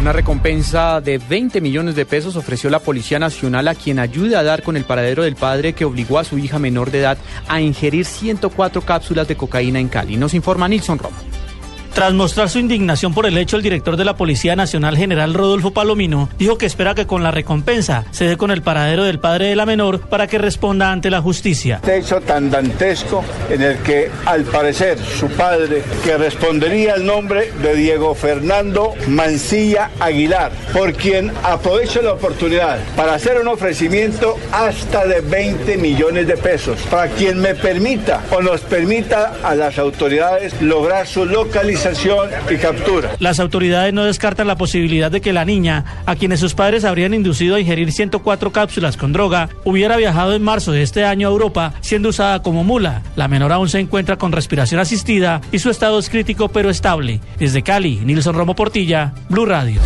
Una recompensa de 20 millones de pesos ofreció la Policía Nacional a quien ayuda a dar con el paradero del padre que obligó a su hija menor de edad a ingerir 104 cápsulas de cocaína en Cali. Nos informa Nilson Romo. Tras mostrar su indignación por el hecho, el director de la Policía Nacional, general Rodolfo Palomino, dijo que espera que con la recompensa se dé con el paradero del padre de la menor para que responda ante la justicia. Este hecho tan dantesco en el que, al parecer, su padre, que respondería el nombre de Diego Fernando Mancilla Aguilar, por quien aprovecho la oportunidad para hacer un ofrecimiento hasta de 20 millones de pesos, para quien me permita o nos permita a las autoridades lograr su y captura. Las autoridades no descartan la posibilidad de que la niña, a quienes sus padres habrían inducido a ingerir 104 cápsulas con droga, hubiera viajado en marzo de este año a Europa siendo usada como mula. La menor aún se encuentra con respiración asistida y su estado es crítico pero estable. Desde Cali, Nilson Romo Portilla, Blue Radio.